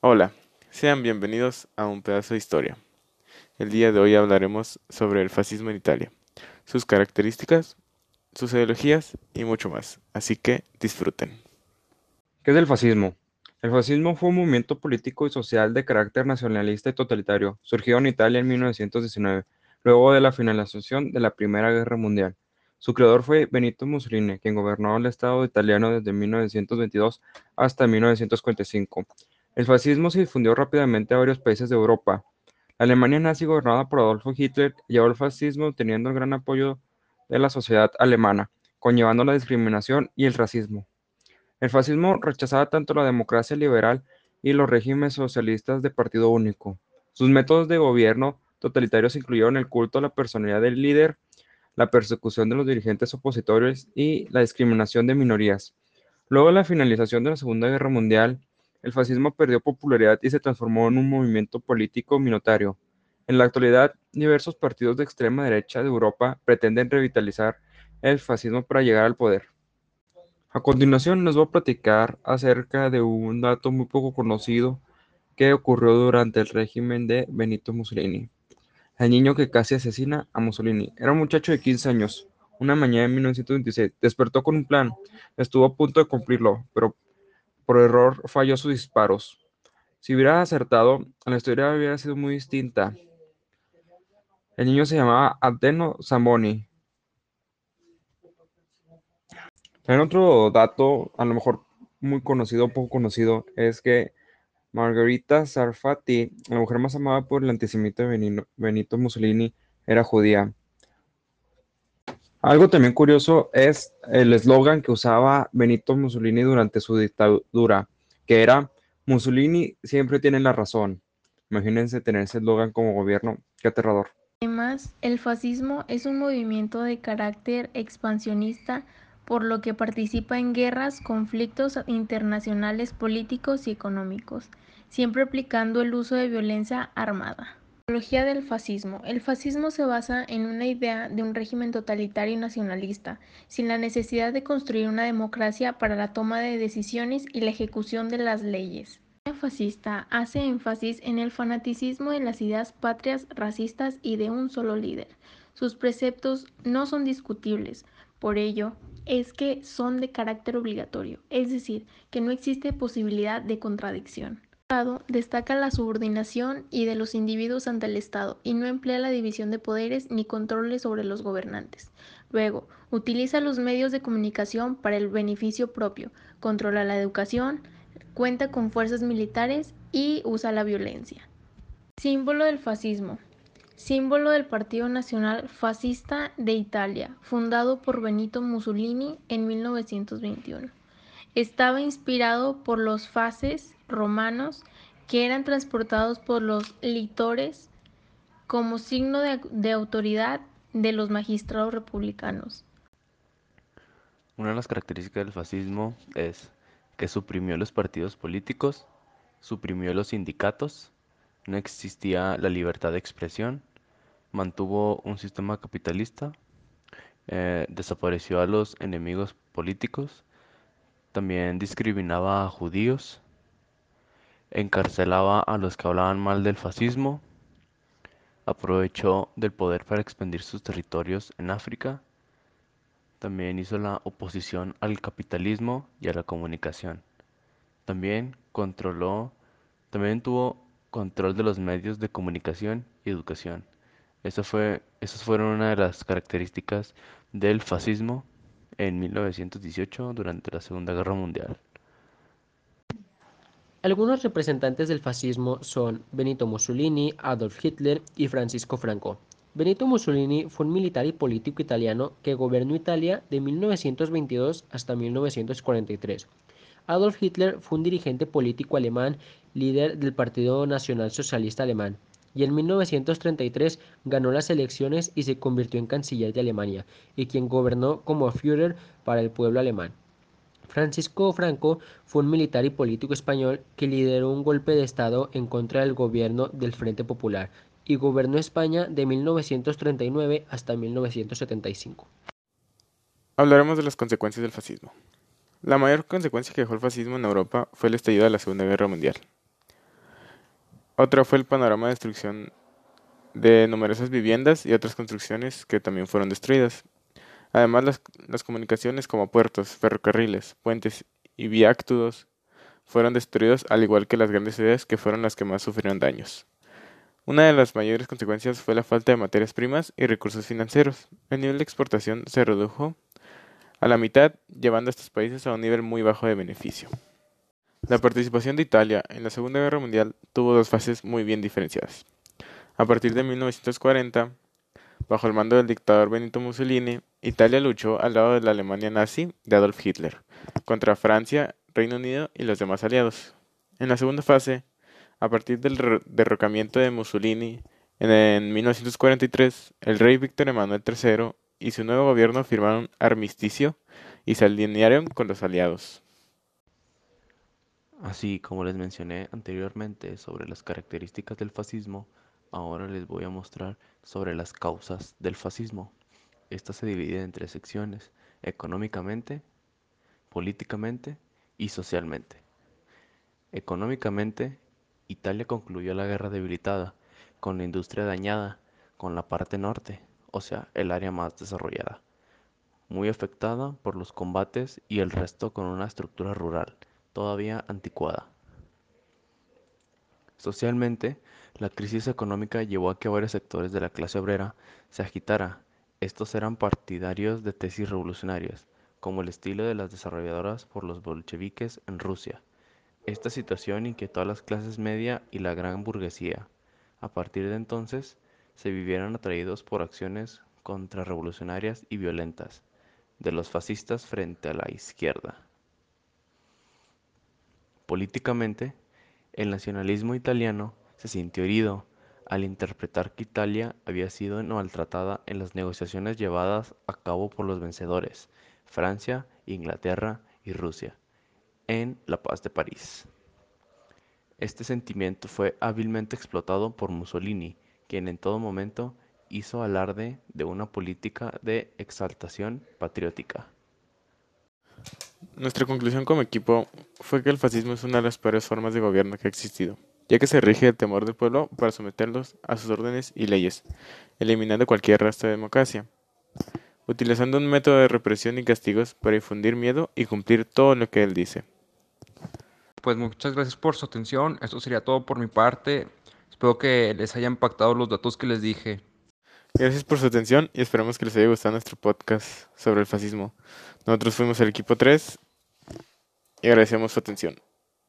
Hola, sean bienvenidos a un pedazo de historia. El día de hoy hablaremos sobre el fascismo en Italia, sus características, sus ideologías y mucho más, así que disfruten. ¿Qué es el fascismo? El fascismo fue un movimiento político y social de carácter nacionalista y totalitario, surgido en Italia en 1919, luego de la finalización de la Primera Guerra Mundial. Su creador fue Benito Mussolini, quien gobernó el Estado italiano desde 1922 hasta 1945. El fascismo se difundió rápidamente a varios países de Europa. La Alemania nazi gobernada por Adolfo Hitler llevó el fascismo teniendo el gran apoyo de la sociedad alemana, conllevando la discriminación y el racismo. El fascismo rechazaba tanto la democracia liberal y los regímenes socialistas de partido único. Sus métodos de gobierno totalitarios incluyeron el culto a la personalidad del líder, la persecución de los dirigentes opositores y la discriminación de minorías. Luego de la finalización de la Segunda Guerra Mundial, el fascismo perdió popularidad y se transformó en un movimiento político minoritario. En la actualidad, diversos partidos de extrema derecha de Europa pretenden revitalizar el fascismo para llegar al poder. A continuación les voy a platicar acerca de un dato muy poco conocido que ocurrió durante el régimen de Benito Mussolini. El niño que casi asesina a Mussolini era un muchacho de 15 años. Una mañana en 1926 despertó con un plan. Estuvo a punto de cumplirlo, pero por error falló sus disparos. Si hubiera acertado, la historia hubiera sido muy distinta. El niño se llamaba Adeno Zamboni También otro dato, a lo mejor muy conocido o poco conocido, es que Margarita Sarfati, la mujer más amada por el antisemita Benito Mussolini, era judía. Algo también curioso es el eslogan que usaba Benito Mussolini durante su dictadura, que era Mussolini siempre tiene la razón. Imagínense tener ese eslogan como gobierno, qué aterrador. Además, el fascismo es un movimiento de carácter expansionista por lo que participa en guerras, conflictos internacionales políticos y económicos, siempre aplicando el uso de violencia armada. Ideología del fascismo. El fascismo se basa en una idea de un régimen totalitario y nacionalista, sin la necesidad de construir una democracia para la toma de decisiones y la ejecución de las leyes. El fascista hace énfasis en el fanaticismo de las ideas patrias, racistas y de un solo líder. Sus preceptos no son discutibles, por ello, es que son de carácter obligatorio, es decir, que no existe posibilidad de contradicción. El Estado destaca la subordinación y de los individuos ante el Estado y no emplea la división de poderes ni controles sobre los gobernantes. Luego, utiliza los medios de comunicación para el beneficio propio, controla la educación, cuenta con fuerzas militares y usa la violencia. Símbolo del fascismo símbolo del Partido Nacional Fascista de Italia, fundado por Benito Mussolini en 1921. Estaba inspirado por los fases romanos que eran transportados por los litores como signo de, autoridad de los magistrados republicanos. Una de las características del fascismo es que suprimió los partidos políticos, suprimió los sindicatos, no existía la libertad de expresión, mantuvo un sistema capitalista, eh, desapareció a los enemigos políticos, también discriminaba a judíos, encarcelaba a los que hablaban mal del fascismo, aprovechó del poder para expandir sus territorios en África, también hizo la oposición al capitalismo y a la comunicación. También controló, también tuvo control de los medios de comunicación y educación. Eso fue, esas fueron una de las características del fascismo en 1918 durante la Segunda Guerra Mundial. Algunos representantes del fascismo son Benito Mussolini, Adolf Hitler y Francisco Franco. Benito Mussolini fue un militar y político italiano que gobernó Italia de 1922 hasta 1943. Adolf Hitler fue un dirigente político alemán, líder del Partido Nacional Socialista Alemán y en 1933 ganó las elecciones y se convirtió en canciller de Alemania y quien gobernó como Führer para el pueblo alemán. Francisco Franco fue un militar y político español que lideró un golpe de Estado en contra del gobierno del Frente Popular y gobernó España de 1939 hasta 1975. Hablaremos de las consecuencias del fascismo. La mayor consecuencia que dejó el fascismo en Europa fue el estallido de la Segunda Guerra Mundial. Otra fue el panorama de destrucción de numerosas viviendas y otras construcciones que también fueron destruidas. Además, las, las comunicaciones como puertos, ferrocarriles, puentes y viáctudos fueron destruidos al igual que las grandes ciudades que fueron las que más sufrieron daños. Una de las mayores consecuencias fue la falta de materias primas y recursos financieros. El nivel de exportación se redujo a la mitad, llevando a estos países a un nivel muy bajo de beneficio. La participación de Italia en la Segunda Guerra Mundial tuvo dos fases muy bien diferenciadas. A partir de 1940, bajo el mando del dictador Benito Mussolini, Italia luchó al lado de la Alemania nazi de Adolf Hitler, contra Francia, Reino Unido y los demás aliados. En la segunda fase, a partir del derrocamiento de Mussolini en 1943, el rey Víctor Emanuel III y su nuevo gobierno firmaron armisticio y se alinearon con los aliados. Así como les mencioné anteriormente sobre las características del fascismo, ahora les voy a mostrar sobre las causas del fascismo. Esta se divide en tres secciones, económicamente, políticamente y socialmente. Económicamente, Italia concluyó la guerra debilitada, con la industria dañada, con la parte norte, o sea, el área más desarrollada, muy afectada por los combates y el resto con una estructura rural todavía anticuada. Socialmente, la crisis económica llevó a que varios sectores de la clase obrera se agitara. Estos eran partidarios de tesis revolucionarias, como el estilo de las desarrolladoras por los bolcheviques en Rusia. Esta situación inquietó a las clases media y la gran burguesía. A partir de entonces, se vivieron atraídos por acciones contrarrevolucionarias y violentas de los fascistas frente a la izquierda. Políticamente, el nacionalismo italiano se sintió herido al interpretar que Italia había sido maltratada en las negociaciones llevadas a cabo por los vencedores, Francia, Inglaterra y Rusia, en la paz de París. Este sentimiento fue hábilmente explotado por Mussolini, quien en todo momento hizo alarde de una política de exaltación patriótica. Nuestra conclusión como equipo fue que el fascismo es una de las peores formas de gobierno que ha existido, ya que se rige el temor del pueblo para someterlos a sus órdenes y leyes, eliminando cualquier rastro de democracia, utilizando un método de represión y castigos para infundir miedo y cumplir todo lo que él dice. Pues muchas gracias por su atención, esto sería todo por mi parte, espero que les hayan impactado los datos que les dije. Gracias por su atención y esperamos que les haya gustado nuestro podcast sobre el fascismo. Nosotros fuimos el equipo 3 y agradecemos su atención.